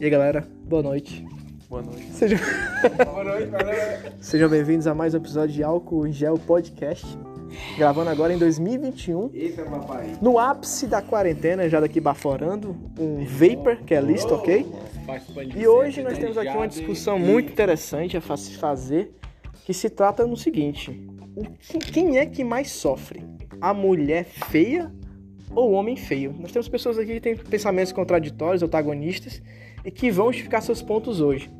E aí galera, boa noite. Boa noite. Sejam, Boa noite, galera. Sejam bem-vindos a mais um episódio de Álcool em Gel Podcast. Gravando agora em 2021, Eita, papai. no ápice da quarentena, já daqui baforando, um vapor, que é listo, ok? E hoje nós temos aqui uma discussão muito interessante a se fazer, que se trata no seguinte: quem é que mais sofre? A mulher feia ou o homem feio? Nós temos pessoas aqui que têm pensamentos contraditórios, antagonistas, e que vão justificar seus pontos hoje.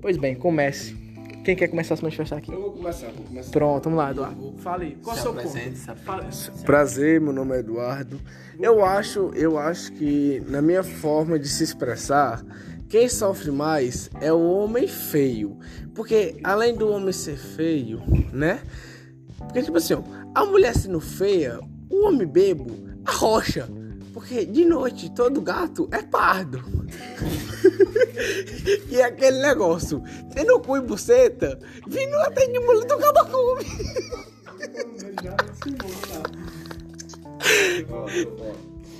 Pois bem, comece. Quem quer começar a se manifestar aqui? Eu vou começar, vou começar. Pronto, vamos lá, Eduardo. Fale, qual é o seu ponto? Prazer, meu nome é Eduardo. Eu acho, eu acho que na minha forma de se expressar, quem sofre mais é o homem feio. Porque além do homem ser feio, né? Porque tipo assim, ó, a mulher sendo feia, o homem bebo arrocha. Porque de noite todo gato é pardo. e é aquele negócio, tendo cu e buceta, vindo até de mulher do cabacume.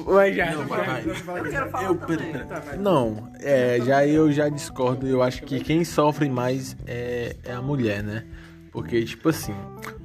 Mas já, Não, papai. Eu quero falar Eu- também. Tá, vai. Não, é, já eu já discordo. Eu acho que quem sofre mais é, é a mulher, né? Porque, tipo assim,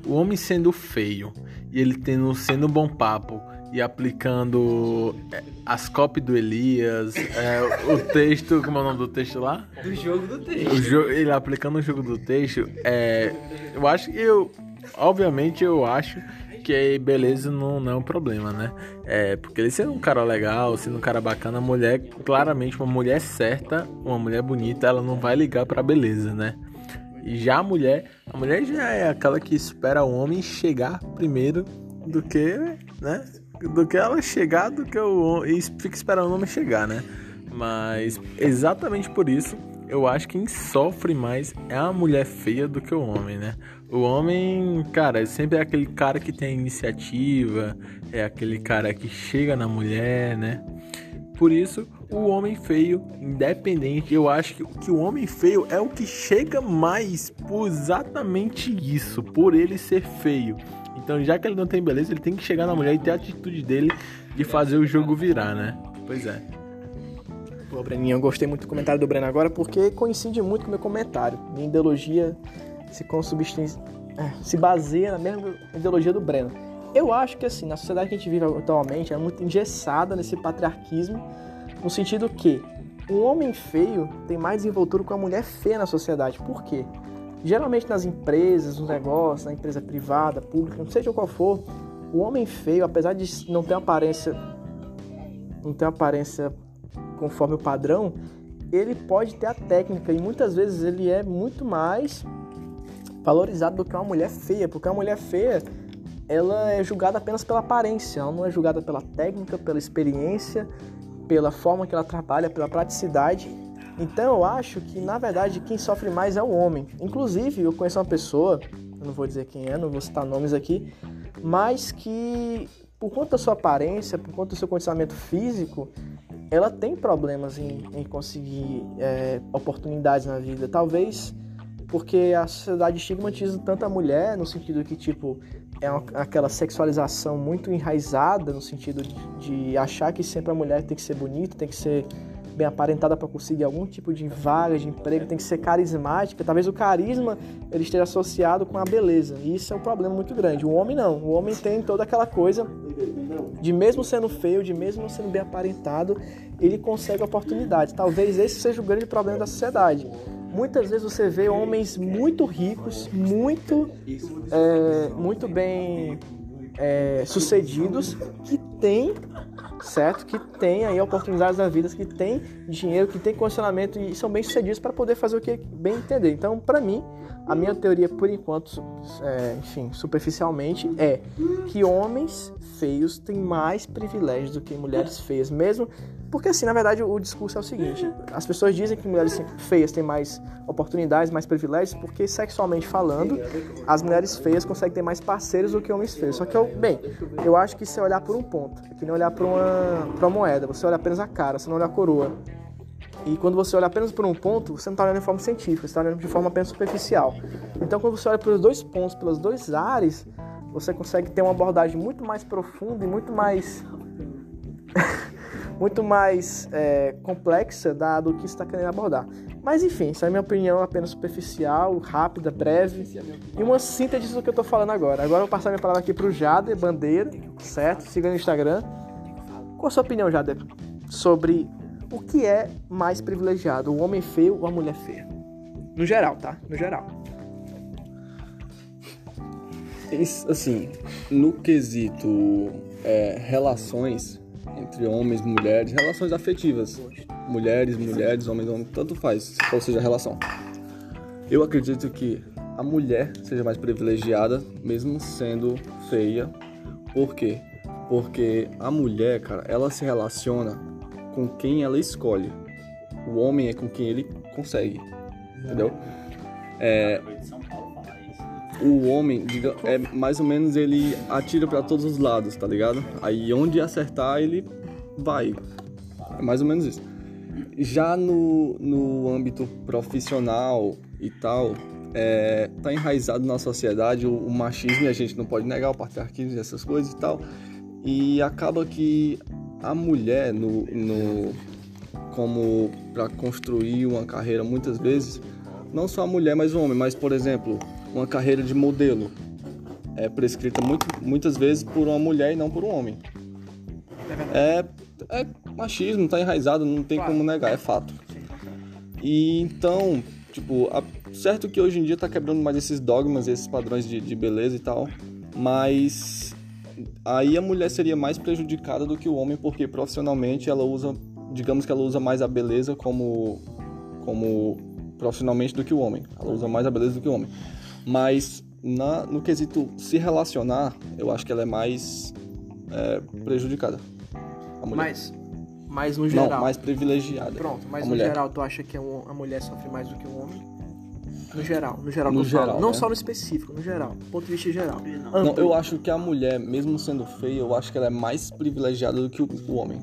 o homem sendo feio e ele tendo sendo bom papo e aplicando é, as copies do Elias, é, o texto, como é o nome do texto lá? Do jogo do texto. Jo- ele aplicando o jogo do texto, é, eu acho que eu, obviamente eu acho que beleza não, não é um problema, né? É, porque ele sendo um cara legal, sendo um cara bacana, a mulher, claramente uma mulher certa, uma mulher bonita, ela não vai ligar pra beleza, né? E já a mulher, a mulher já é aquela que espera o homem chegar primeiro do que, né? Do que ela chegar, do que o homem, e fica esperando o homem chegar, né? Mas exatamente por isso, eu acho que quem sofre mais é a mulher feia do que o homem, né? O homem, cara, sempre é aquele cara que tem iniciativa, é aquele cara que chega na mulher, né? Por isso, o homem feio, independente, eu acho que, que o homem feio é o que chega mais por exatamente isso, por ele ser feio. Então, já que ele não tem beleza, ele tem que chegar na mulher e ter a atitude dele de fazer o jogo virar, né? Pois é. Pô, Breninho, eu gostei muito do comentário do Breno agora porque coincide muito com o meu comentário. Minha ideologia se consubstante, é, se baseia na mesma ideologia do Breno. Eu acho que assim, na sociedade que a gente vive atualmente é muito engessada nesse patriarquismo, no sentido que um homem feio tem mais desenvoltura com a mulher feia na sociedade. Por quê? Geralmente nas empresas, nos negócios, na empresa privada, pública, não seja qual for, o homem feio, apesar de não ter aparência não ter aparência conforme o padrão, ele pode ter a técnica e muitas vezes ele é muito mais valorizado do que uma mulher feia, porque uma mulher feia ela é julgada apenas pela aparência, ela não é julgada pela técnica, pela experiência, pela forma que ela trabalha, pela praticidade. Então eu acho que na verdade quem sofre mais é o homem. Inclusive eu conheço uma pessoa, não vou dizer quem é, não vou citar nomes aqui, mas que por conta da sua aparência, por conta do seu condicionamento físico, ela tem problemas em, em conseguir é, oportunidades na vida. Talvez porque a sociedade estigmatiza tanto a mulher, no sentido que, tipo, é uma- aquela sexualização muito enraizada, no sentido de, de achar que sempre a mulher tem que ser bonita, tem que ser bem aparentada para conseguir algum tipo de vaga, de emprego, tem que ser carismática. Talvez o carisma ele esteja associado com a beleza. E isso é um problema muito grande. O homem não. O homem tem toda aquela coisa de mesmo sendo feio, de mesmo sendo bem aparentado, ele consegue oportunidades. Talvez esse seja o grande problema da sociedade. Muitas vezes você vê homens muito ricos, muito, é, muito bem é, sucedidos, que têm, certo? Que têm aí oportunidades na vida, que têm dinheiro, que têm condicionamento e são bem sucedidos para poder fazer o que bem entender. Então, para mim, a minha teoria, por enquanto, é, enfim, superficialmente, é que homens feios têm mais privilégios do que mulheres feias, mesmo porque assim, na verdade, o discurso é o seguinte: as pessoas dizem que mulheres feias têm mais oportunidades, mais privilégios, porque sexualmente falando, as mulheres feias conseguem ter mais parceiros do que homens feios. Só que eu, bem, eu acho que se olhar por um ponto, é que nem olhar para uma, pra uma moeda, você olha apenas a cara, você não olha a coroa. E quando você olha apenas por um ponto, você não está olhando de forma científica, você está olhando de forma apenas superficial. Então, quando você olha pelos dois pontos, pelos dois ares, você consegue ter uma abordagem muito mais profunda e muito mais muito mais é, complexa da, do que está querendo abordar. Mas enfim, essa é a minha opinião apenas superficial, rápida, breve e uma síntese do que eu estou falando agora. Agora eu vou passar minha palavra aqui para o Jader Bandeira, certo? Siga no Instagram. Qual a sua opinião, Jader, sobre o que é mais privilegiado, o homem feio ou a mulher feia? No geral, tá? No geral. Assim, no quesito é, relações entre homens mulheres, relações afetivas, mulheres, mulheres, homens, homens, tanto faz, qual seja a relação. Eu acredito que a mulher seja mais privilegiada, mesmo sendo feia. Por quê? Porque a mulher, cara, ela se relaciona com quem ela escolhe. O homem é com quem ele consegue. Entendeu? É, o homem, diga, é mais ou menos ele atira para todos os lados, tá ligado? Aí onde acertar ele vai. É mais ou menos isso. Já no, no âmbito profissional e tal, é, tá enraizado na sociedade o, o machismo e a gente não pode negar o patriarquismo e essas coisas e tal. E acaba que a mulher no, no como para construir uma carreira muitas vezes não só a mulher mas o homem mas por exemplo uma carreira de modelo é prescrita muito, muitas vezes por uma mulher e não por um homem. É, é machismo, tá enraizado, não tem como negar, é fato. E então, tipo, a, certo que hoje em dia tá quebrando mais esses dogmas, esses padrões de, de beleza e tal, mas aí a mulher seria mais prejudicada do que o homem, porque profissionalmente ela usa, digamos que ela usa mais a beleza como, como profissionalmente do que o homem. Ela usa mais a beleza do que o homem. Mas na, no quesito se relacionar, eu acho que ela é mais é, prejudicada. A mulher. Mas, mas no geral. Não, mais privilegiada. Pronto, mas no mulher. geral tu acha que a, a mulher sofre mais do que o homem? No geral, no geral, no geral falo. não né? só no específico, no geral, do ponto de vista geral. Não, eu acho que a mulher, mesmo sendo feia, eu acho que ela é mais privilegiada do que o, o homem.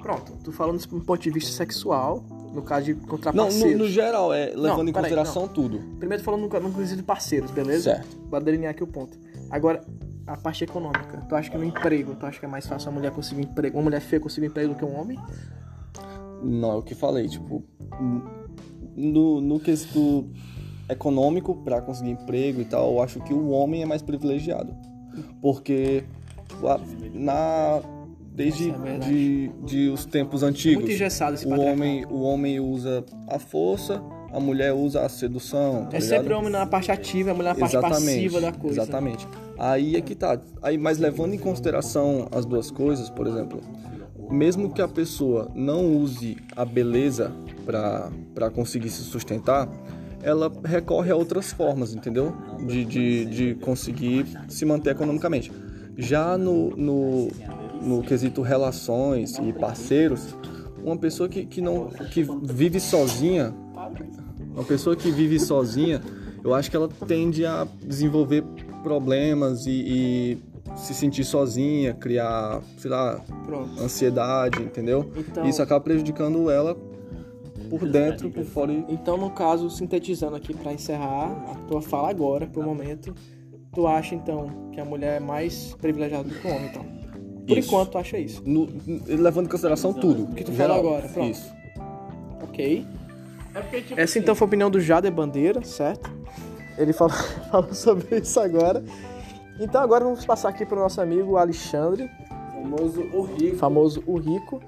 Pronto, tu falando do ponto de vista sexual, no caso de encontrar não, parceiros. Não, no, geral, é levando não, em consideração aí, tudo. Primeiro falando no, no quesito de parceiros, beleza? Certo. Vou delinear aqui o ponto. Agora, a parte econômica. Tu acha que no emprego, tu acha que é mais fácil a mulher conseguir emprego, uma mulher feia conseguir emprego do que um homem? Não, é o que falei, tipo, no, no quesito econômico, para conseguir emprego e tal, eu acho que o homem é mais privilegiado. Porque tipo, na desde é de, de os tempos antigos. Muito engessado esse o homem, o homem usa a força, a mulher usa a sedução. Tá é ligado? sempre o homem na parte ativa, a mulher na parte exatamente, passiva da coisa. Exatamente. Aí é que tá. Aí, mas levando em consideração as duas coisas, por exemplo, mesmo que a pessoa não use a beleza para conseguir se sustentar, ela recorre a outras formas, entendeu? De, de, de conseguir se manter economicamente. Já no, no, no quesito relações e parceiros, uma pessoa que, que não que vive sozinha, uma pessoa que vive sozinha, eu acho que ela tende a desenvolver problemas e, e se sentir sozinha, criar, sei lá, Pronto. ansiedade, entendeu? Então, Isso acaba prejudicando ela por dentro, por fora. E... Então, no caso, sintetizando aqui para encerrar a tua fala agora, pro momento, tu acha então que a mulher é mais privilegiada do que o homem, então? Por isso. enquanto, tu acha isso? No, levando em consideração tudo. O que tu falou agora, pronto. Isso. Ok. É porque, tipo, Essa então foi a opinião do Jader Bandeira, certo? Ele falou, falou sobre isso agora. Então agora vamos passar aqui para o nosso amigo Alexandre. Famoso o Rico. Famoso o Rico.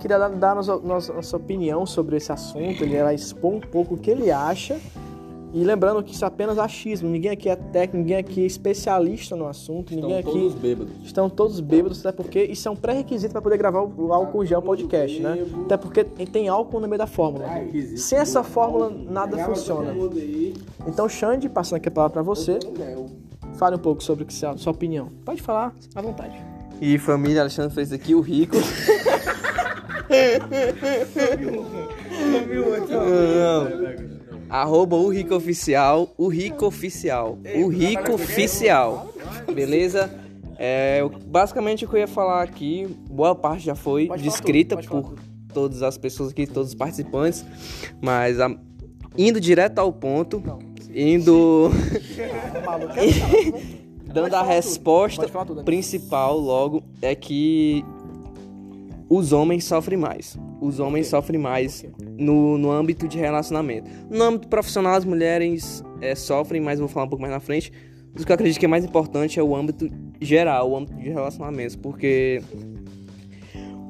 Queria dar, dar nossa, nossa opinião sobre esse assunto. Ele vai expor um pouco o que ele acha e lembrando que isso é apenas achismo, ninguém aqui é técnico, ninguém aqui é especialista no assunto, estão ninguém aqui. Todos bêbados. Estão todos bêbados, até porque isso é um pré-requisito para poder gravar o álcool gel podcast, né? Até porque tem álcool no meio da fórmula. Sem essa fórmula, nada funciona. Então, Xande, passando aqui a palavra para você, fale um pouco sobre a sua opinião. Pode falar, à vontade. E família, Alexandre fez aqui, o rico. Não arroba o Rico Oficial, o Rico Oficial, o Rico Oficial, beleza? É, basicamente o que eu ia falar aqui, boa parte já foi descrita por todas as pessoas aqui, todos os participantes, mas a, indo direto ao ponto, indo... dando a resposta principal logo, é que os homens sofrem mais. Os homens sofrem mais no, no âmbito de relacionamento. No âmbito profissional, as mulheres é, sofrem, mas vou falar um pouco mais na frente. Mas o que eu acredito que é mais importante é o âmbito geral, o âmbito de relacionamentos, porque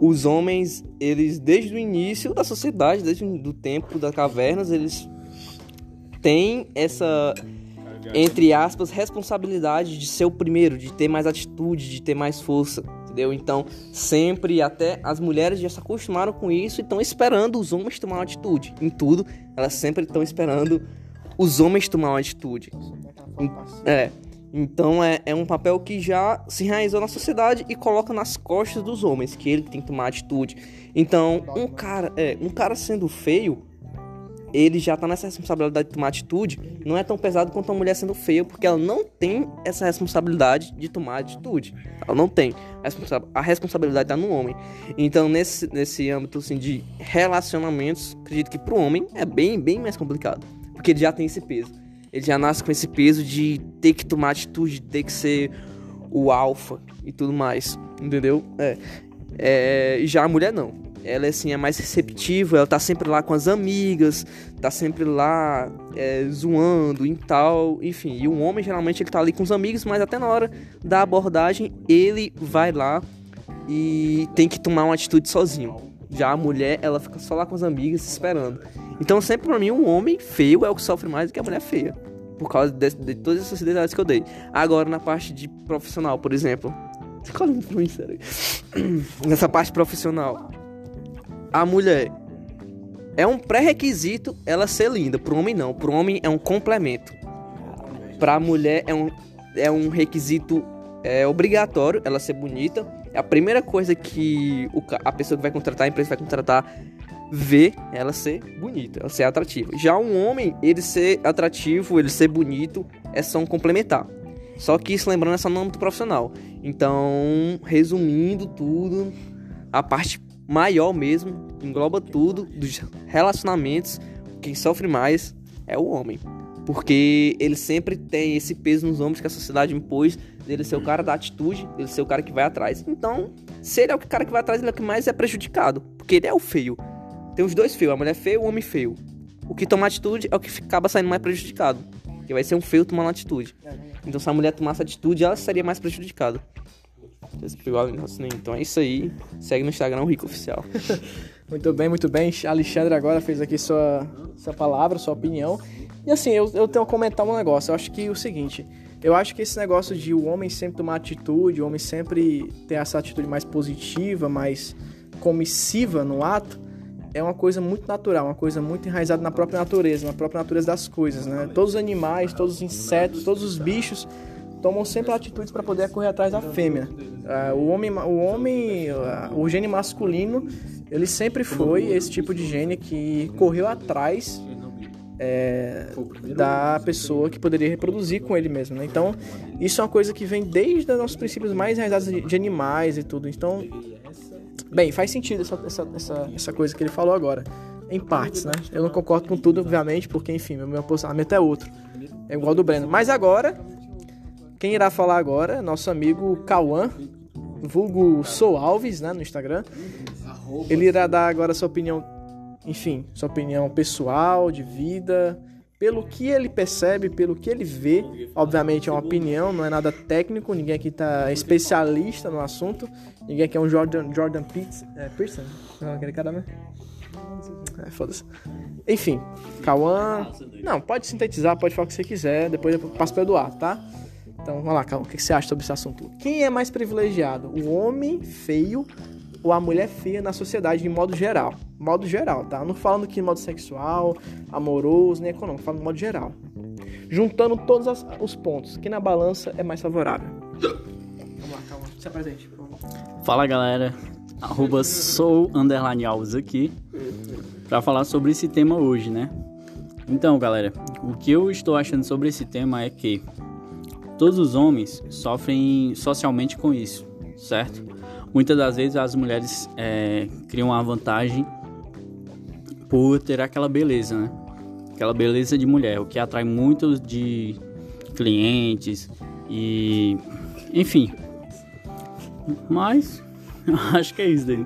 os homens, eles desde o início da sociedade, desde o tempo das cavernas, eles têm essa entre aspas responsabilidade de ser o primeiro, de ter mais atitude, de ter mais força, entendeu? Então, sempre até as mulheres já se acostumaram com isso e estão esperando os homens tomar uma atitude. Em tudo, elas sempre estão esperando os homens tomar uma atitude. É. Então é, é um papel que já se enraizou na sociedade e coloca nas costas dos homens, que ele tem que tomar atitude. Então, um cara, é, um cara sendo feio, ele já tá nessa responsabilidade de tomar atitude, não é tão pesado quanto uma mulher sendo feia, porque ela não tem essa responsabilidade de tomar atitude. Ela não tem. A, responsa a responsabilidade tá no homem. Então, nesse, nesse âmbito assim, de relacionamentos, acredito que pro homem é bem, bem mais complicado. Porque ele já tem esse peso. Ele já nasce com esse peso de ter que tomar atitude, de ter que ser o alfa e tudo mais. Entendeu? É. é já a mulher não ela assim é mais receptiva, ela tá sempre lá com as amigas, tá sempre lá é, zoando e tal, enfim. E o homem geralmente ele tá ali com os amigos, mas até na hora da abordagem ele vai lá e tem que tomar uma atitude sozinho. Já a mulher, ela fica só lá com as amigas esperando. Então sempre pra mim um homem feio é o que sofre mais do que a mulher feia. Por causa de, de todas essas detalhes que eu dei. Agora na parte de profissional, por exemplo. Nessa parte profissional a mulher é um pré-requisito ela ser linda. Pro homem não. Pro homem é um complemento. Pra mulher é um, é um requisito é, obrigatório ela ser bonita. É a primeira coisa que o, a pessoa que vai contratar, a empresa vai contratar, vê ela ser bonita, ela ser atrativa. Já um homem, ele ser atrativo, ele ser bonito, é só um complementar. Só que isso lembrando essa no âmbito profissional. Então, resumindo tudo, a parte maior mesmo, engloba tudo, dos relacionamentos, quem sofre mais é o homem. Porque ele sempre tem esse peso nos ombros que a sociedade impôs dele ser o cara da atitude, dele ser o cara que vai atrás. Então, se ele é o cara que vai atrás, ele é o que mais é prejudicado. Porque ele é o feio. Tem os dois feios, a mulher feia e o homem feio. O que toma atitude é o que acaba saindo mais prejudicado. Que vai ser um feio tomando atitude. Então, se a mulher tomasse atitude, ela seria mais prejudicada. Então é isso aí. Segue no Instagram o Rico Oficial. muito bem, muito bem. Alexandre agora fez aqui sua, sua palavra, sua opinião. E assim, eu, eu tenho que comentar um negócio. Eu acho que o seguinte. Eu acho que esse negócio de o homem sempre tomar atitude, o homem sempre ter essa atitude mais positiva, mais comissiva no ato, é uma coisa muito natural, uma coisa muito enraizada na própria natureza, na própria natureza das coisas, né? Todos os animais, todos os insetos, todos os bichos tomam sempre atitudes para poder correr atrás da fêmea. Uh, o homem, o homem, uh, o gene masculino, ele sempre foi esse tipo de gene que correu atrás é, da pessoa que poderia reproduzir com ele mesmo. Né? Então, isso é uma coisa que vem desde os nossos princípios mais realizados de, animais e tudo. Então, bem, faz sentido essa, essa, essa, essa coisa que ele falou agora. Em partes, né? Eu não concordo com tudo, obviamente, porque, enfim, meu, meu posicionamento é outro. É igual ao do Breno. Mas agora, quem irá falar agora é nosso amigo Cauã, vulgo Sou Alves, né, no Instagram. Ele irá dar agora sua opinião, enfim, sua opinião pessoal, de vida, pelo que ele percebe, pelo que ele vê. Obviamente é uma opinião, não é nada técnico, ninguém aqui tá especialista no assunto. Ninguém aqui é um Jordan, Jordan Pitts, é, Pearson, não, aquele cara, né? É, foda-se. Enfim, Cauã. Não, pode sintetizar, pode falar o que você quiser, depois eu passo para Eduardo, tá? Então, vamos lá, calma. O que você acha sobre esse assunto? Quem é mais privilegiado? O homem feio ou a mulher feia na sociedade, de modo geral? Modo geral, tá? Não falando que modo sexual, amoroso, nem econômico. Falando modo geral. Juntando todos as, os pontos. Quem na balança é mais favorável? Vamos lá, calma. Se apresente, por favor. Fala, galera. Arroba sou underline Alves aqui. Pra falar sobre esse tema hoje, né? Então, galera, o que eu estou achando sobre esse tema é que Todos os homens sofrem socialmente com isso, certo? Muitas das vezes as mulheres é, criam uma vantagem por ter aquela beleza, né? Aquela beleza de mulher, o que atrai muitos de clientes e enfim. Mas Acho que é isso daí.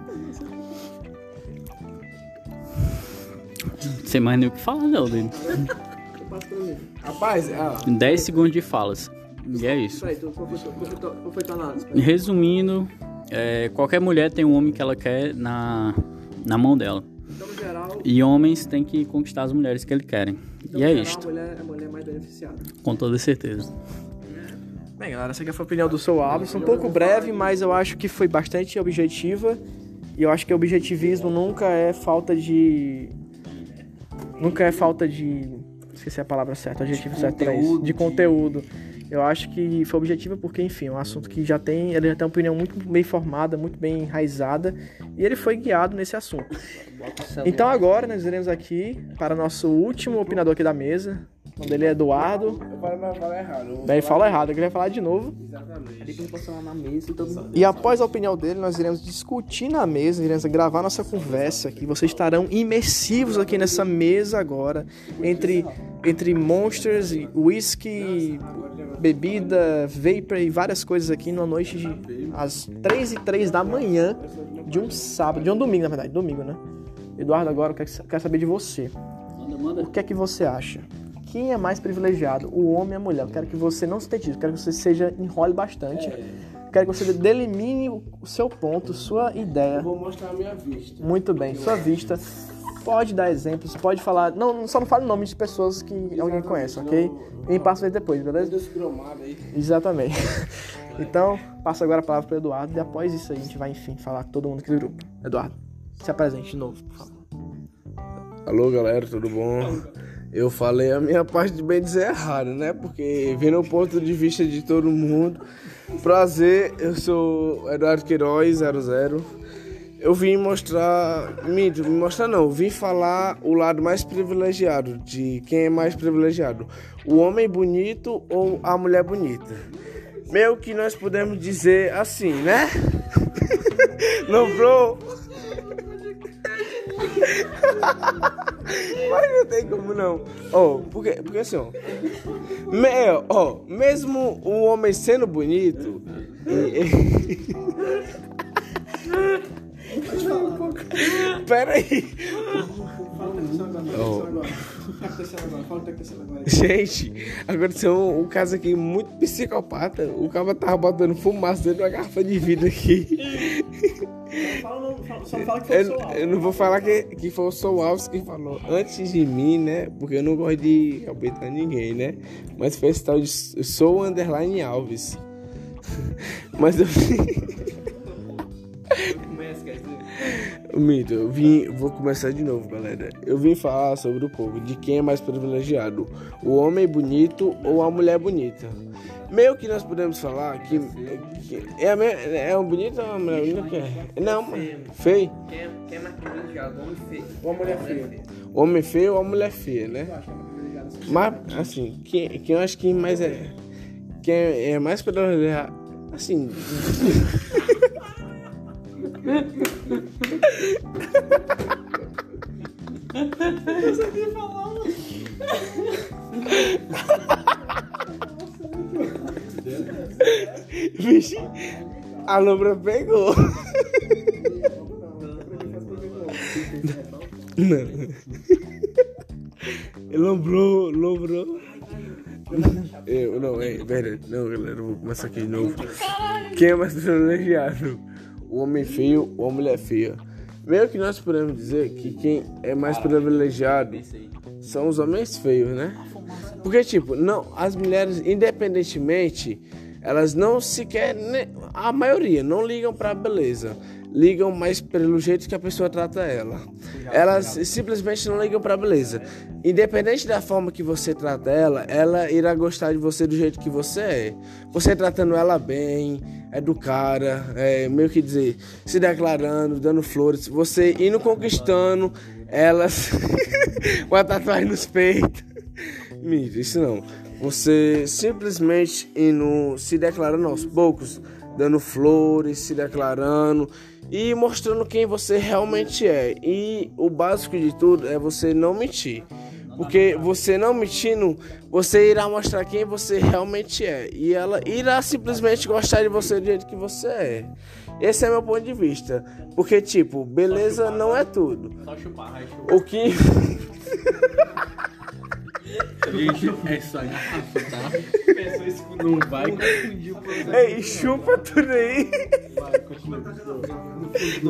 Sem mais nem o que falar, não, dele. Rapaz, ah, 10 segundos de falas. E é isso. Peraí, tu, qual foi, tua- qual foi, tua- qual foi tua análise? Resumindo, é, qualquer mulher tem um homem que ela quer na, na mão dela. Então, geral, E homens têm que conquistar as mulheres que eles querem. então, E é geral, isto, A mulher, a mulher é mais beneficiada. com toda certeza. Bem, galera, essa aqui foi a opinião do Sou Alves. Um pouco breve, mas eu acho que foi bastante objetiva. E eu acho que objetivismo nunca é falta de. Nunca é falta de. Esqueci a palavra certa, o adjetivo certo pra isso. De conteúdo. Eu acho que foi objetivo porque, enfim, é um assunto que já tem. Ele já tem uma opinião muito bem formada, muito bem enraizada. E ele foi guiado nesse assunto. Então agora nós iremos aqui para nosso último opinador aqui da mesa. O nome dele é Eduardo. eu falei, mas eu errado. eu Daí falar fala errado, ele vai falar de novo. E após a opinião dele, nós iremos discutir na mesa, iremos gravar nossa conversa aqui. Vocês estarão imersivos aqui nessa mesa agora, entre, entre monsters, whisky, bebida, vapor e várias coisas aqui numa noite de às 3 e 3 da manhã de um sábado, de um domingo, na verdade, domingo, né? Eduardo, agora eu quero, quero saber de você. O que é que você acha? Quem é mais privilegiado, o homem ou a mulher? Eu quero que você não se eu quero que você seja enrole bastante. Eu quero que você delimine o o seu ponto, sua ideia. Vou mostrar a minha vista. Muito bem, sua vista. Pode dar exemplos, pode falar. Não, só não fale nomes de pessoas que alguém conhece, ok? E me passa aí depois, beleza? Deus cromado aí. Exatamente. Então, passo agora a palavra para Eduardo e após isso a gente vai, enfim, falar com todo mundo aqui do grupo. Eduardo, se apresente de novo, por favor. Alô, galera, tudo bom? Eu falei a minha parte de bem dizer errado, né? Porque vendo o ponto de vista de todo mundo. Prazer, eu sou Eduardo Queiroz, 00. Eu vim mostrar. Me, mostrar não, vim falar o lado mais privilegiado, de quem é mais privilegiado. O homem bonito ou a mulher bonita. Meio que nós podemos dizer assim, né? Não, bro? Mas não tem como não. Ó, porque, porque assim, ó. Me, ó, mesmo o homem sendo bonito. Pera aí. Gente, aconteceu um, caso aqui muito psicopata. O cara tava botando fumaça dentro de uma garrafa de vidro aqui. Só fala que Eu, eu não vou falar que, que foi o Sou Alves que falou antes de mim, né? Porque eu não gosto de cabetar ninguém, né? Mas foi esse tal de Sou Underline Alves. Mas eu. Mito, eu vim. Vou começar de novo, galera. Eu vim falar sobre o povo, de quem é mais privilegiado: o homem bonito ou a mulher bonita. Meio que nós podemos falar que, que é, a me- é um bonito ou uma mulher bonita? é? Não, feio. Quem é, quem é mais privilegiado? Homem feio. Uma mulher feia. O homem feio ou a mulher feia, né? Mas, assim, quem, quem eu acho que mais é. Quem é mais privilegiado. Assim. Vixe, a lombra pegou. Não. Lombrou, lombrou. Eu, não, é verdade. Não, galera, eu vou começar aqui de novo. Quem é mais privilegiado? O homem feio ou a mulher feia? Meio que nós podemos dizer que quem é mais privilegiado são os homens feios, né? Porque, tipo, não, as mulheres, independentemente, elas não sequer, a maioria, não ligam pra beleza. Ligam mais pelo jeito que a pessoa trata ela. Elas simplesmente não ligam pra beleza. Independente da forma que você trata ela, ela irá gostar de você do jeito que você é. Você tratando ela bem, educada, é, meio que dizer, se declarando, dando flores, você indo conquistando elas com a tatuagem nos peitos. Mira, isso não. Você simplesmente indo se declarando aos poucos, dando flores, se declarando e mostrando quem você realmente é. E o básico de tudo é você não mentir. Porque você não mentindo, você irá mostrar quem você realmente é. E ela irá simplesmente gostar de você do jeito que você é. Esse é meu ponto de vista. Porque, tipo, beleza não é tudo. O que. Gente, é só garrafa, tá? Não vai confundir o problema. Ei, chupa tudo aí.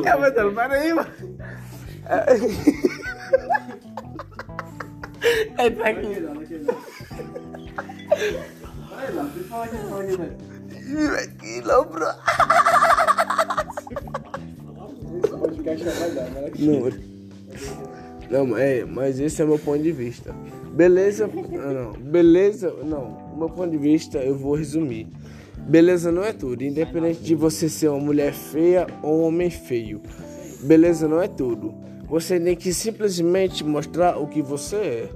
É, mas não, para aí, mano. É, tá aqui. Aquilo, bro. Não, não, é, mas esse é meu ponto de vista. Beleza, ah, não, beleza, não. Meu ponto de vista, eu vou resumir. Beleza não é tudo, independente de você ser uma mulher feia ou um homem feio. Beleza não é tudo. Você tem que simplesmente mostrar o que você é.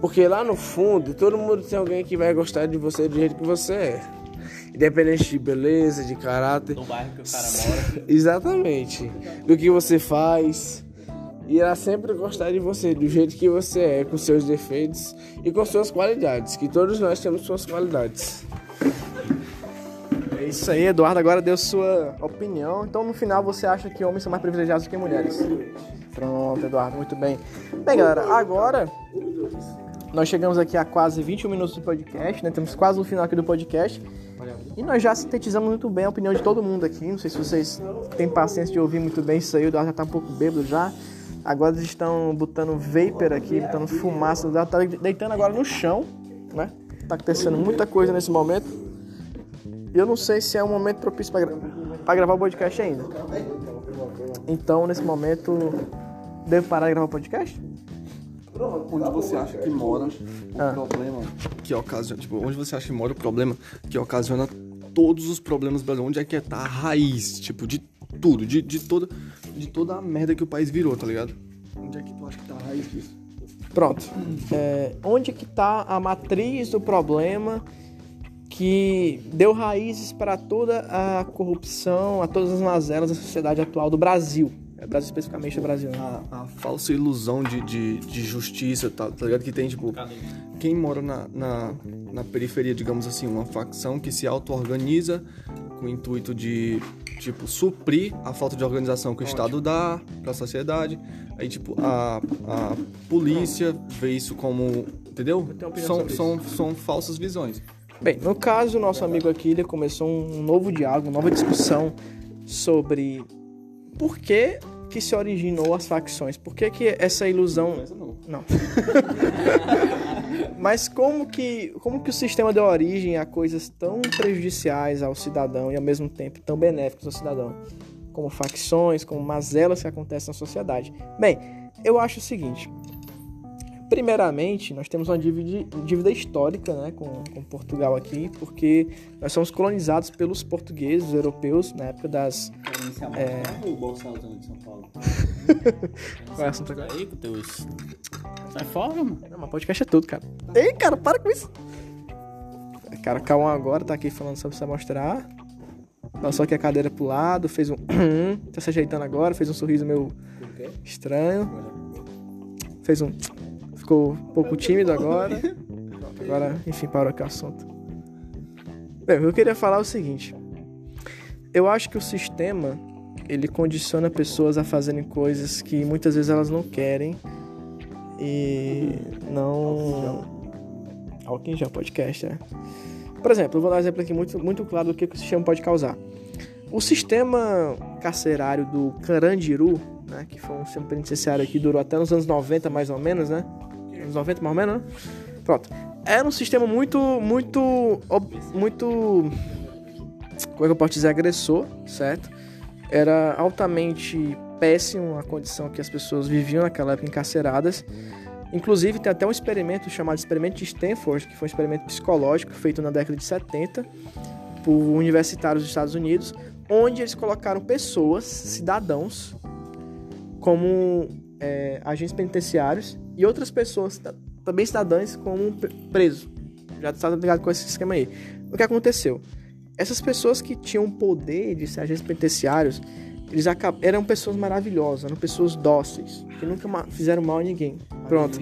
Porque lá no fundo, todo mundo tem alguém que vai gostar de você do jeito que você é. Independente de beleza, de caráter. Do bairro que o cara mora. Exatamente. Do que você faz. Irá sempre gostar de você, do jeito que você é, com seus defeitos e com suas qualidades. Que todos nós temos suas qualidades. É isso aí, Eduardo agora deu sua opinião. Então, no final, você acha que homens são mais privilegiados do que mulheres? Pronto, Eduardo, muito bem. Bem, galera, agora nós chegamos aqui a quase 21 minutos do podcast, né? Temos quase no final aqui do podcast. E nós já sintetizamos muito bem a opinião de todo mundo aqui. Não sei se vocês têm paciência de ouvir muito bem isso aí. O Eduardo já tá um pouco bêbado já. Agora eles estão botando vapor aqui, botando fumaça. Tá deitando agora no chão, né? Tá acontecendo muita coisa nesse momento. E eu não sei se é um momento propício para gra pra gravar o podcast ainda. Então, nesse momento, devo parar de gravar o podcast? Onde você acha que mora o Ah. problema que ocasiona, tipo, onde você acha que mora o problema que ocasiona todos os problemas brasileiros? Onde é que tá a raiz, tipo, de tudo, de, de toda de toda a merda que o país virou, tá ligado? Onde é que tu acha que tá a raiz disso? Pronto. É, onde que tá a matriz do problema que deu raízes para toda a corrupção, a todas as mazelas da sociedade atual do Brasil? É, Brasil especificamente do Brasil. né? A, a falsa ilusão de, de, de justiça, tá, tá ligado? Que tem, tipo, quem mora na, na, na periferia, digamos assim, uma facção que se auto-organiza com o intuito de, tipo, suprir a falta de organização que o Estado dá pra sociedade. Aí, tipo, a, a polícia vê isso como, entendeu? São, são, são falsas visões. Bem, no caso, o nosso amigo aqui ele começou um novo diálogo, uma nova discussão sobre por que que se originou as facções, por que que essa ilusão... Não. Mas como que, como que o sistema deu origem a coisas tão prejudiciais ao cidadão e ao mesmo tempo tão benéficas ao cidadão? Como facções, como mazelas que acontecem na sociedade. Bem, eu acho o seguinte. Primeiramente, nós temos uma dívida, dívida histórica né, com, com Portugal aqui, porque nós somos colonizados pelos portugueses, os europeus, na época das. É... O bolsalzão de São Paulo. Qual é o assunto agora? Aí, com teus... Sai fora, mano. Não, mas podcast é tudo, cara. Ei, cara, para com isso. Cara, calma agora, tá aqui falando sobre se mostrar. Passou aqui a cadeira pro lado, fez um. tá se ajeitando agora, fez um sorriso meio estranho. Fez um. Ficou um pouco tímido agora. Agora, enfim, parou aqui o assunto. Bem, que eu queria falar é o seguinte. Eu acho que o sistema ele condiciona pessoas a fazerem coisas que muitas vezes elas não querem e não. Alguém já podcast, né? Por exemplo, eu vou dar um exemplo aqui muito, muito claro do que o sistema pode causar. O sistema carcerário do Carandiru, né, que foi um sistema penitenciário que durou até nos anos 90 mais ou menos, né? Anos 90 mais ou menos, né? Pronto. Era um sistema muito, muito, muito, como é que eu posso dizer, agressor, certo? Era altamente péssimo a condição que as pessoas viviam naquela época encarceradas. Inclusive, tem até um experimento chamado Experimento de Stanford, que foi um experimento psicológico feito na década de 70 por universitários dos Estados Unidos, onde eles colocaram pessoas, cidadãos, como é, agentes penitenciários e outras pessoas, ta- também cidadãs, como pre- presos. Já está ligado com esse esquema aí. O que aconteceu? Essas pessoas que tinham poder de ser agentes penitenciários Eles acab... eram pessoas maravilhosas, eram pessoas dóceis, que nunca ma- fizeram mal a ninguém. Pronto.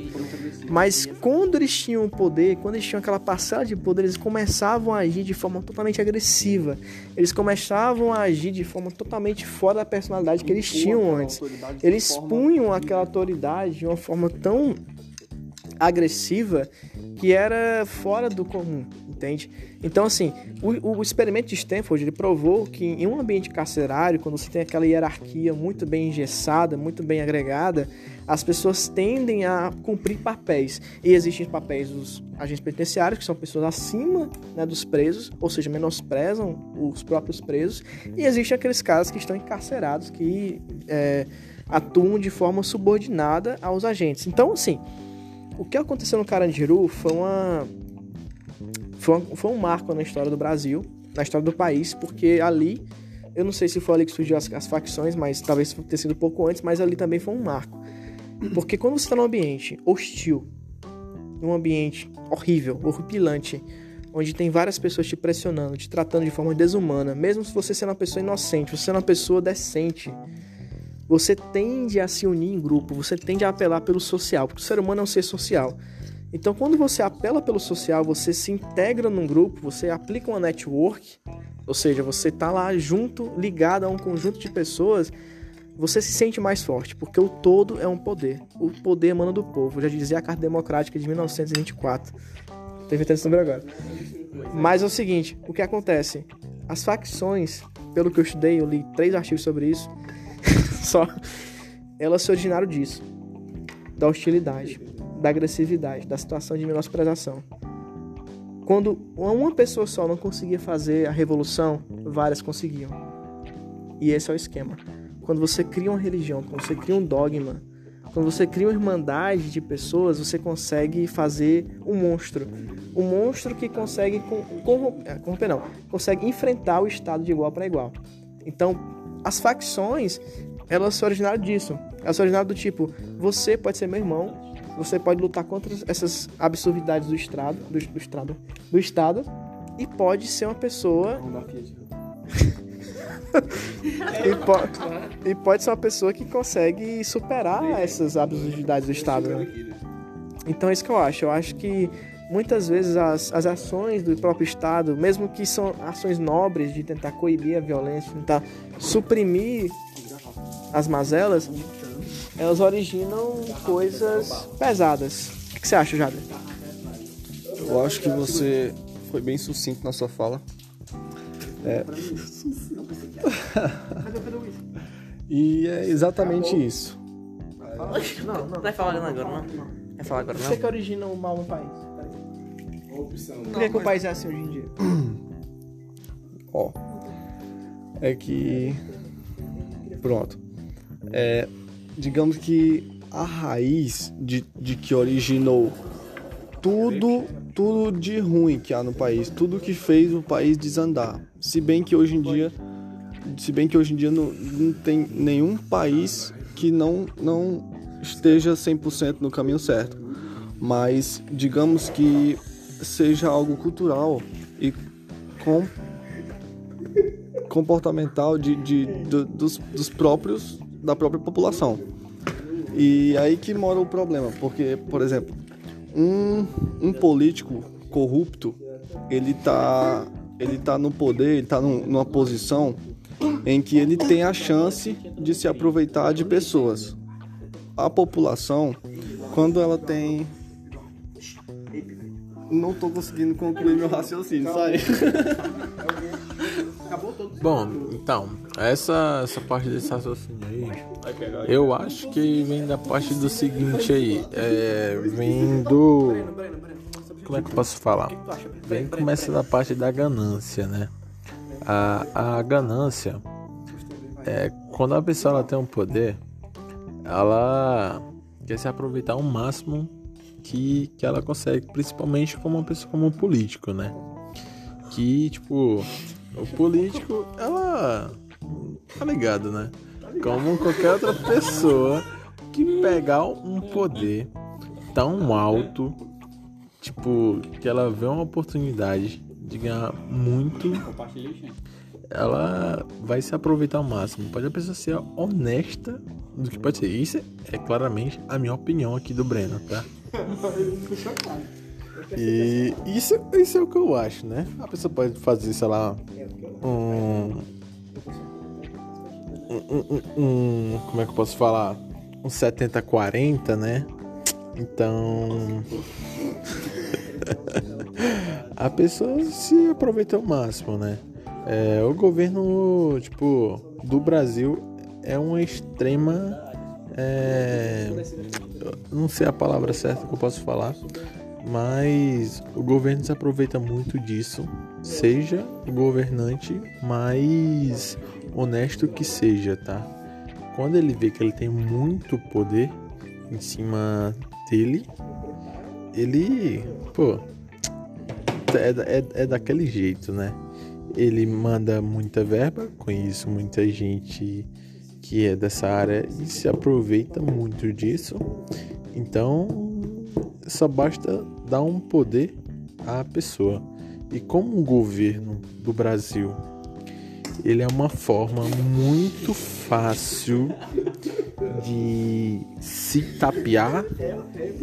Mas quando eles tinham poder, quando eles tinham aquela parcela de poder, eles começavam a agir de forma totalmente agressiva. Eles começavam a agir de forma totalmente fora da personalidade que eles tinham antes. Eles punham aquela autoridade de uma forma tão agressiva que era fora do comum, entende? Então, assim, o, o experimento de Stanford ele provou que em um ambiente carcerário, quando você tem aquela hierarquia muito bem engessada, muito bem agregada, as pessoas tendem a cumprir papéis. E existem papéis dos agentes penitenciários, que são pessoas acima né, dos presos, ou seja, menosprezam os próprios presos, e existem aqueles caras que estão encarcerados, que é, atuam de forma subordinada aos agentes. Então, assim, o que aconteceu no Carandiru foi uma foi, um, foi um marco na história do Brasil, na história do país, porque ali, eu não sei se foi ali que surgiu as, as facções, mas talvez tenha sido pouco antes, mas ali também foi um marco. Porque quando você está num ambiente hostil, num ambiente horrível, horripilante, onde tem várias pessoas te pressionando, te tratando de forma desumana, mesmo se você sendo uma pessoa inocente, você sendo uma pessoa decente, você tende a se unir em grupo, você tende a apelar pelo social, porque o ser humano é um ser social. Então, quando você apela pelo social, você se integra num grupo, você aplica uma network, ou seja, você tá lá junto, ligado a um conjunto de pessoas, você se sente mais forte, porque o todo é um poder. O poder emana do povo. Já dizia a Carta Democrática de 1924. Tô inventando esse agora. Mas é o seguinte, o que acontece? As facções, pelo que eu estudei, eu li três artigos sobre isso, só elas se originaram disso. Da hostilidade, da agressividade, da situação de menosprezação. Quando uma pessoa só não conseguia fazer a revolução, várias conseguiam. E esse é o esquema. Quando você cria uma religião, quando você cria um dogma, quando você cria uma irmandade de pessoas, você consegue fazer um monstro. Um monstro que consegue corromper, corromper não, consegue enfrentar o Estado de igual para igual. Então, as facções, elas se originaram disso. Elas se originaram do tipo, você pode ser meu irmão, você pode lutar contra essas absurdidades do Estado, do, do Estado, do Estado, e pode ser uma pessoa e, po e, pode ser uma pessoa que consegue superar essas absurdidades do Estado. Né? Então é isso que eu acho. Eu acho que muitas vezes as, as ações do próprio Estado, mesmo que são ações nobres de tentar coibir a violência, tentar suprimir as mazelas, elas originam coisas pesadas. O que você acha, Jader? Eu acho que você foi bem sucinto na sua fala. É... e é exatamente isso. Não, não. Não vai falar agora, não. não. Vai falar agora, não. que, é que origina o mal no país? Por que, que o país é assim hoje em dia? Ó. É que. Pronto. É, digamos que a raiz de, de que originou tudo, tudo de ruim que há no país, tudo que fez o país desandar. Se bem que hoje em dia, se bem que hoje em dia não, não tem nenhum país que não, não esteja 100% no caminho certo. Mas digamos que seja algo cultural e com comportamental de, de, do- dos, dos próprios da própria população. E aí que mora o problema, porque, por exemplo, um, um político corrupto, ele tá, ele tá no poder, ele tá num- numa posição em que ele tem a chance de se aproveitar de pessoas. A população, quando ela tem não tô conseguindo concluir meu raciocínio, sai. Bom, então, essa, essa parte desse raciocínio aí, eu acho que vem da parte do seguinte aí, é, vem do... Como é que eu posso falar? Vem, começa da parte da ganância, né? A, a ganância é quando a pessoa ela tem um poder, ela quer se aproveitar ao máximo que, que ela consegue, principalmente como uma pessoa como um político, né? Que, tipo, o político, ela tá ligado, né? Como qualquer outra pessoa que pegar um poder tão alto, tipo, que ela vê uma oportunidade de ganhar muito ela vai se aproveitar ao máximo. Pode a pessoa ser honesta do que pode ser. Isso é claramente a minha opinião aqui do Breno, tá? E isso, isso é o que eu acho, né? A pessoa pode fazer, sei lá, um. Um, um, como é que eu posso falar? Um 70-40, né? Então. a pessoa se aproveita ao máximo, né? É, o governo, tipo, do Brasil é uma extrema. É, não sei a palavra certa que eu posso falar, mas o governo se aproveita muito disso. Seja o governante mais honesto que seja, tá? Quando ele vê que ele tem muito poder em cima dele, ele, pô, é, é, é daquele jeito, né? Ele manda muita verba, conheço muita gente que é dessa área e se aproveita muito disso. Então, só basta dar um poder à pessoa. E como o governo do Brasil, ele é uma forma muito fácil de se tapear,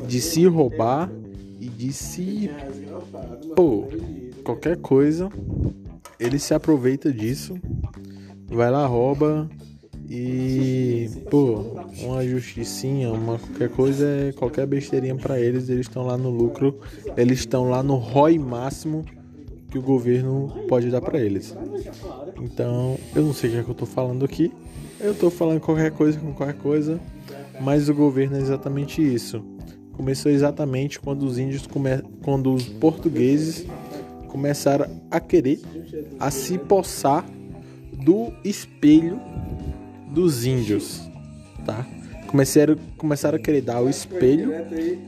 de se roubar e de se pô, qualquer coisa, ele se aproveita disso, vai lá, rouba e pô, uma justicinha, uma qualquer coisa, é qualquer besteirinha para eles, eles estão lá no lucro, eles estão lá no ROI máximo que o governo pode dar para eles. Então, eu não sei o que, é que eu tô falando aqui. Eu tô falando qualquer coisa com qualquer coisa, mas o governo é exatamente isso. Começou exatamente quando os índios quando os portugueses começaram a querer a se poçar do espelho dos índios, tá? Começaram, começaram a querer dar o espelho,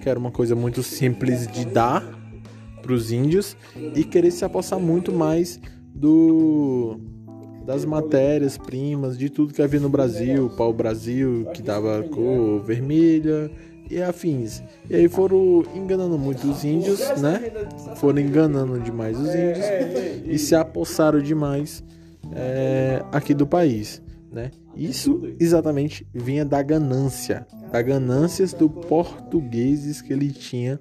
que era uma coisa muito simples de dar para os índios, e querer se apossar muito mais do das matérias primas, de tudo que havia no Brasil, pau Brasil, que dava cor vermelha e afins. E aí foram enganando muito os índios, né? Foram enganando demais os índios e se apossaram demais é, aqui do país, né? Isso exatamente vinha da ganância, da ganâncias do portugueses que ele tinha,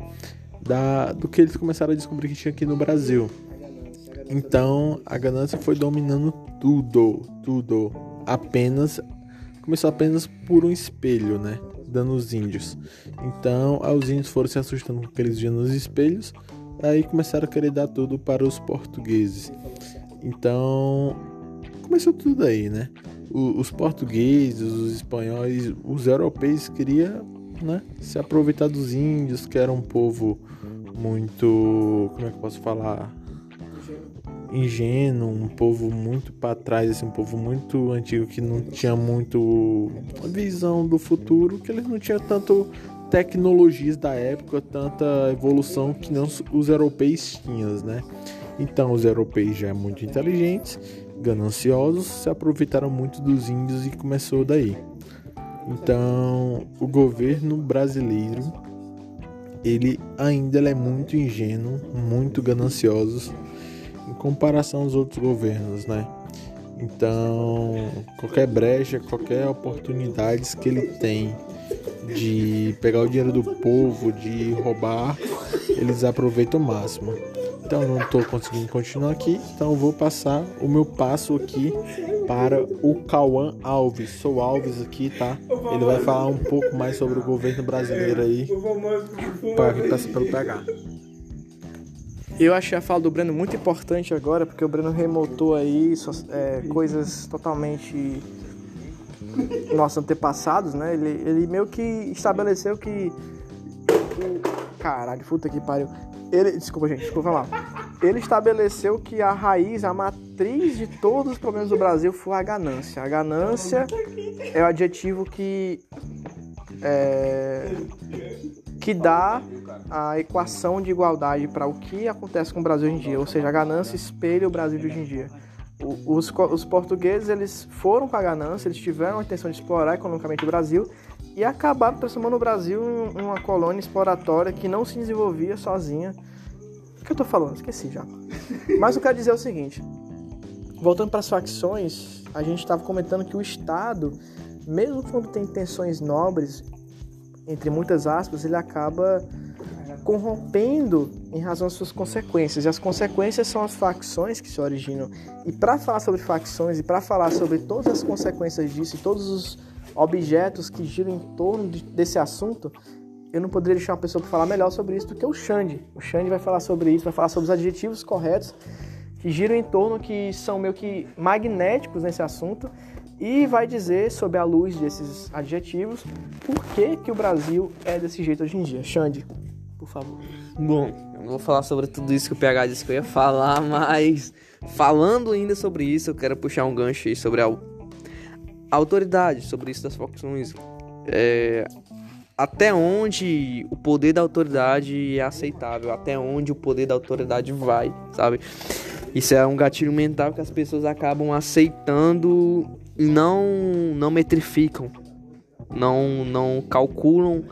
da, do que eles começaram a descobrir que tinha aqui no Brasil. Então a ganância foi dominando tudo, tudo. Apenas começou apenas por um espelho, né? Dando os índios. Então os índios foram se assustando com aqueles dias nos espelhos. Aí começaram a querer dar tudo para os portugueses. Então começou tudo aí, né? O, os portugueses, os espanhóis, os europeus queriam né, se aproveitar dos índios, que era um povo muito. Como é que eu posso falar? ingênuo, um povo muito para trás, assim, um povo muito antigo que não tinha muito visão do futuro, que eles não tinham tanto tecnologias da época, tanta evolução que não os europeus tinham, né? Então os europeus já muito inteligentes, gananciosos, se aproveitaram muito dos índios e começou daí. Então o governo brasileiro ele ainda ele é muito ingênuo, muito ganancioso em comparação aos outros governos, né? Então, qualquer brecha, qualquer oportunidade que ele tem de pegar o dinheiro do povo, de roubar, eles aproveitam o máximo. Então, não estou conseguindo continuar aqui, então vou passar o meu passo aqui para o Cauã Alves. Sou Alves aqui, tá? Ele vai falar um pouco mais sobre o governo brasileiro aí, para que passa pelo PH. Eu achei a fala do Breno muito importante agora, porque o Breno remontou aí é, coisas totalmente nossos antepassados, né? Ele, ele meio que estabeleceu que. Caralho, puta que pariu. Ele, desculpa, gente, desculpa lá. Ele estabeleceu que a raiz, a matriz de todos os problemas do Brasil foi a ganância. A ganância é o adjetivo que. É, que dá a equação de igualdade para o que acontece com o Brasil hoje em dia, ou seja, a ganância espelha o Brasil de hoje em dia. Os, os portugueses eles foram com a ganância, eles tiveram a intenção de explorar economicamente o Brasil e acabaram transformando o Brasil em uma colônia exploratória que não se desenvolvia sozinha. O que eu tô falando? Esqueci já. Mas eu quero dizer o seguinte: voltando para as facções, a gente estava comentando que o Estado, mesmo quando tem intenções nobres, entre muitas aspas, ele acaba corrompendo em razão das suas consequências. E as consequências são as facções que se originam. E para falar sobre facções e para falar sobre todas as consequências disso e todos os objetos que giram em torno de, desse assunto, eu não poderia deixar uma pessoa para falar melhor sobre isso do que o Xande. O Xande vai falar sobre isso, vai falar sobre os adjetivos corretos que giram em torno, que são meio que magnéticos nesse assunto e vai dizer, sob a luz desses adjetivos, por que, que o Brasil é desse jeito hoje em dia. Xande, por favor. Bom, eu não vou falar sobre tudo isso que o PH disse que eu ia falar, mas falando ainda sobre isso, eu quero puxar um gancho aí sobre a autoridade, sobre isso das facções. É, até onde o poder da autoridade é aceitável, até onde o poder da autoridade vai, sabe? Isso é um gatilho mental que as pessoas acabam aceitando e não não metrificam, não não calculam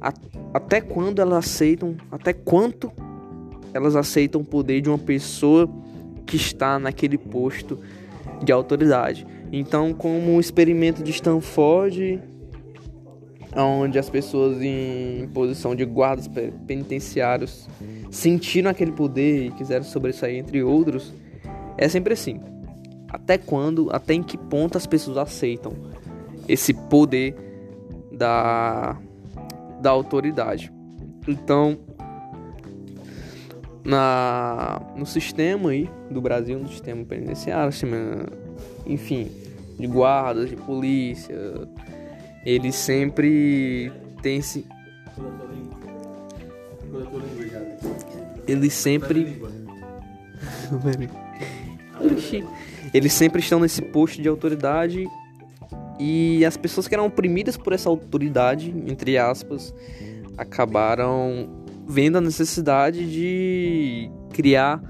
a, até quando elas aceitam, até quanto elas aceitam o poder de uma pessoa que está naquele posto de autoridade. Então, como o experimento de Stanford, onde as pessoas em posição de guardas penitenciários sentiram aquele poder e quiseram sobressair entre outros, é sempre assim. Até quando, até em que ponto as pessoas aceitam esse poder da da autoridade. Então, na, no sistema aí do Brasil, no sistema penitenciário, enfim, de guardas, de polícia, ele sempre tem esse. Eles sempre. Eles sempre estão nesse posto de autoridade e as pessoas que eram oprimidas por essa autoridade, entre aspas, acabaram vendo a necessidade de criar,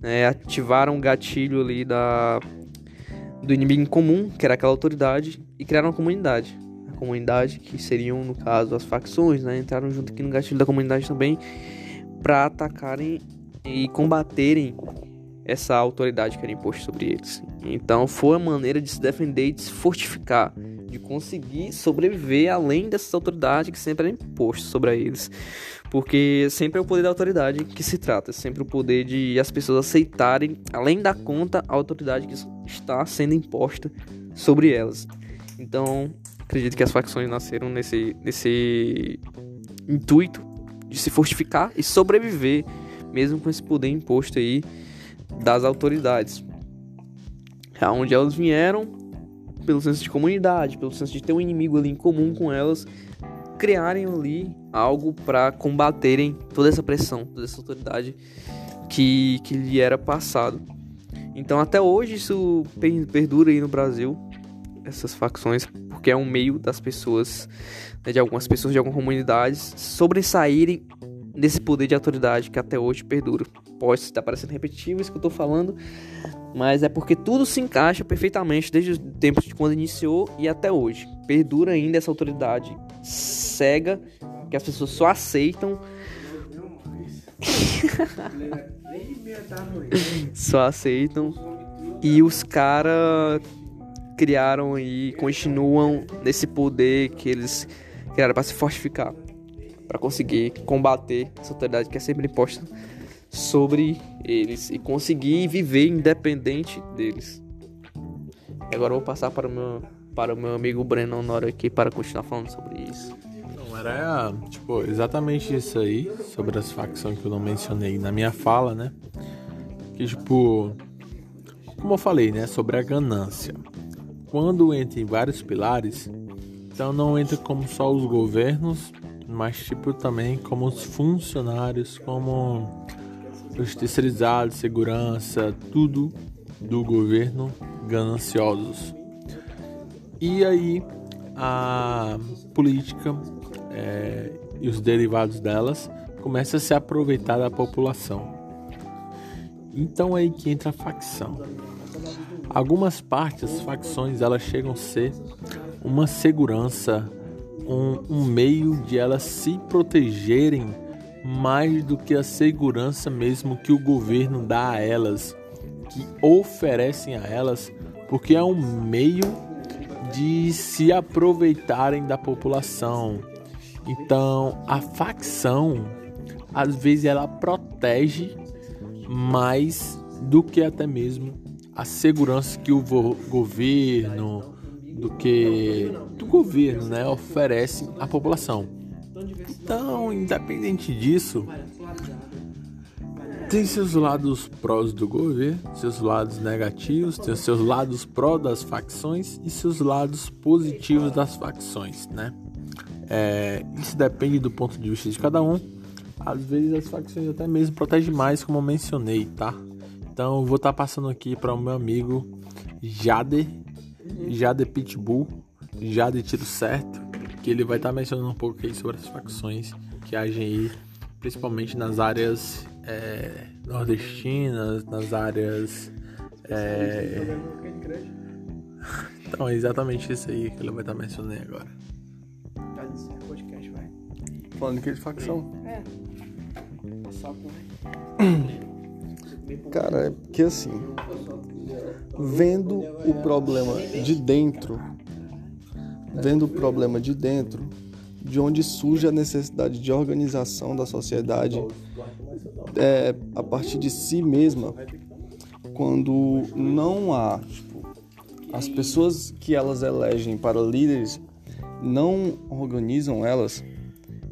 né, ativar um gatilho ali da, do inimigo em comum, que era aquela autoridade, e criaram uma comunidade. A comunidade que seriam, no caso, as facções, né, entraram junto aqui no gatilho da comunidade também para atacarem e combaterem essa autoridade que era imposta sobre eles. Então foi a maneira de se defender e de se fortificar, de conseguir sobreviver além dessas autoridades que sempre era imposto sobre eles. Porque sempre é o poder da autoridade que se trata, sempre o poder de as pessoas aceitarem, além da conta, a autoridade que está sendo imposta sobre elas. Então, acredito que as facções nasceram nesse, nesse intuito de se fortificar e sobreviver, mesmo com esse poder imposto aí das autoridades. Aonde elas vieram, pelo senso de comunidade, pelo senso de ter um inimigo ali em comum com elas, criarem ali algo para combaterem toda essa pressão, toda essa autoridade que, que lhe era passado. Então até hoje isso perdura aí no Brasil, essas facções, porque é um meio das pessoas, né, de algumas pessoas de algumas comunidades, sobressaírem desse poder de autoridade que até hoje perdura. Pode estar parecendo repetitivo isso que eu estou falando, mas é porque tudo se encaixa perfeitamente desde os tempos de quando iniciou e até hoje. Perdura ainda essa autoridade cega que as pessoas só aceitam. só aceitam e os caras criaram e continuam nesse poder que eles criaram para se fortificar para conseguir combater essa autoridade que é sempre imposta sobre eles e conseguir viver independente deles. Agora eu vou passar para o meu, para o meu amigo Breno Honório aqui para continuar falando sobre isso. Não, era tipo exatamente isso aí, sobre as facções que eu não mencionei na minha fala, né? Que tipo, como eu falei, né, sobre a ganância. Quando entra em vários pilares, então não entra como só os governos mas tipo também como os funcionários, como os terceirizados, segurança, tudo do governo gananciosos. E aí a política é, e os derivados delas começam a se aproveitar da população. Então é aí que entra a facção. Algumas partes, facções, elas chegam a ser uma segurança um, um meio de elas se protegerem mais do que a segurança mesmo que o governo dá a elas, que oferecem a elas, porque é um meio de se aproveitarem da população. Então, a facção às vezes ela protege mais do que até mesmo a segurança que o governo do que do governo, né, oferece à população. Então, independente disso, tem seus lados prós do governo, seus lados negativos, tem seus lados pró das facções e seus lados positivos das facções, né? É, isso depende do ponto de vista de cada um. Às vezes as facções até mesmo protegem mais, como eu mencionei, tá? Então eu vou estar tá passando aqui para o meu amigo Jade, Jade Pitbull, Jade Tiro Certo, que ele vai estar tá mencionando um pouco aí sobre as facções que agem aí, principalmente nas áreas é, nordestinas, nas áreas. É... Então é exatamente isso aí que ele vai estar tá mencionando agora. Falando que de facção. É. Cara, é que assim, vendo o problema de dentro, vendo o problema de dentro, de onde surge a necessidade de organização da sociedade é, a partir de si mesma, quando não há tipo, as pessoas que elas elegem para líderes não organizam elas,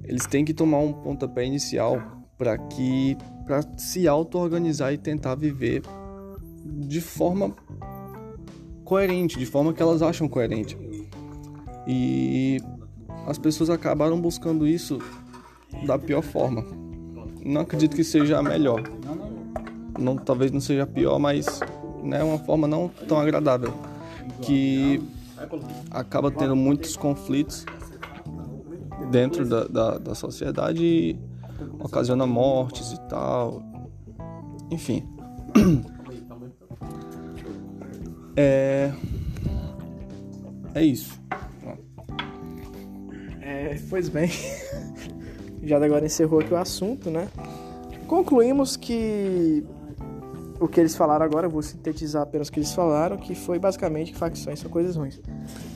eles têm que tomar um pontapé inicial para que para se auto-organizar e tentar viver de forma coerente, de forma que elas acham coerente. E as pessoas acabaram buscando isso da pior forma. Não acredito que seja a melhor. Não, talvez não seja a pior, mas é né, uma forma não tão agradável que acaba tendo muitos conflitos dentro da, da, da sociedade e ocasiona mortes e tal. Enfim. É. É isso. É, pois bem. Já agora encerrou aqui o assunto, né? Concluímos que o que eles falaram agora, eu vou sintetizar apenas o que eles falaram, que foi basicamente que facções são coisas ruins.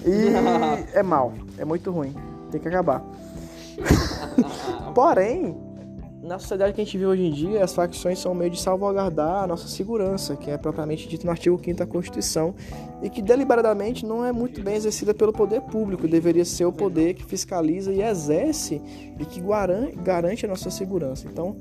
E é mal, é muito ruim, tem que acabar. Porém, na sociedade que a gente vive hoje em dia, as facções são um meio de salvaguardar a nossa segurança, que é propriamente dito no artigo 5 da Constituição, e que deliberadamente não é muito bem exercida pelo poder público, deveria ser o poder que fiscaliza e exerce e que garante a nossa segurança. Então,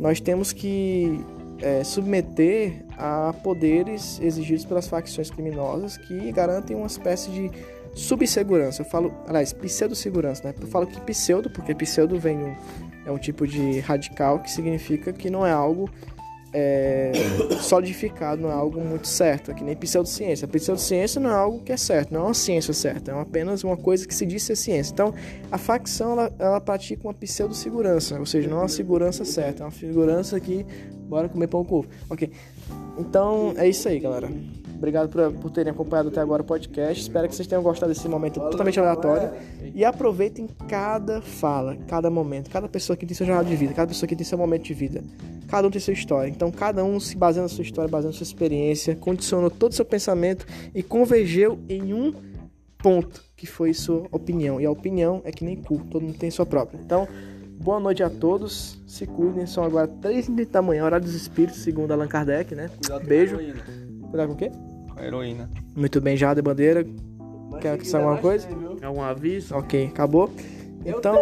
nós temos que é, submeter a poderes exigidos pelas facções criminosas que garantem uma espécie de subsegurança. Eu falo, aliás, pseudo-segurança, né? Eu falo que pseudo, porque pseudo vem um é um tipo de radical que significa que não é algo é, solidificado, não é algo muito certo, é que nem pseudociência. A pseudociência não é algo que é certo, não é uma ciência certa, é apenas uma coisa que se diz ser ciência. Então, a facção ela, ela pratica uma pseudo-segurança, ou seja, não é uma segurança certa, é uma segurança que bora comer pão com ovo. Ok. Então, é isso aí, galera. Obrigado por, por terem acompanhado até agora o podcast. Espero que vocês tenham gostado desse momento totalmente aleatório. E aproveitem cada fala, cada momento, cada pessoa que tem seu jornal de vida, cada pessoa que tem seu momento de vida. Cada um tem sua história. Então, cada um se baseia na sua história, baseando na sua experiência, condicionou todo o seu pensamento e convergeu em um ponto, que foi sua opinião. E a opinião é que nem cu, todo mundo tem sua própria. Então, boa noite a todos. Se cuidem. São agora 3 da manhã, hora dos espíritos, segundo Allan Kardec, né? Cuidado Beijo. Cuidado com o quê? A heroína. Muito bem, já de bandeira. Quer que alguma coisa? Algum aviso? Ok, acabou. Então.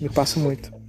Me passa muito.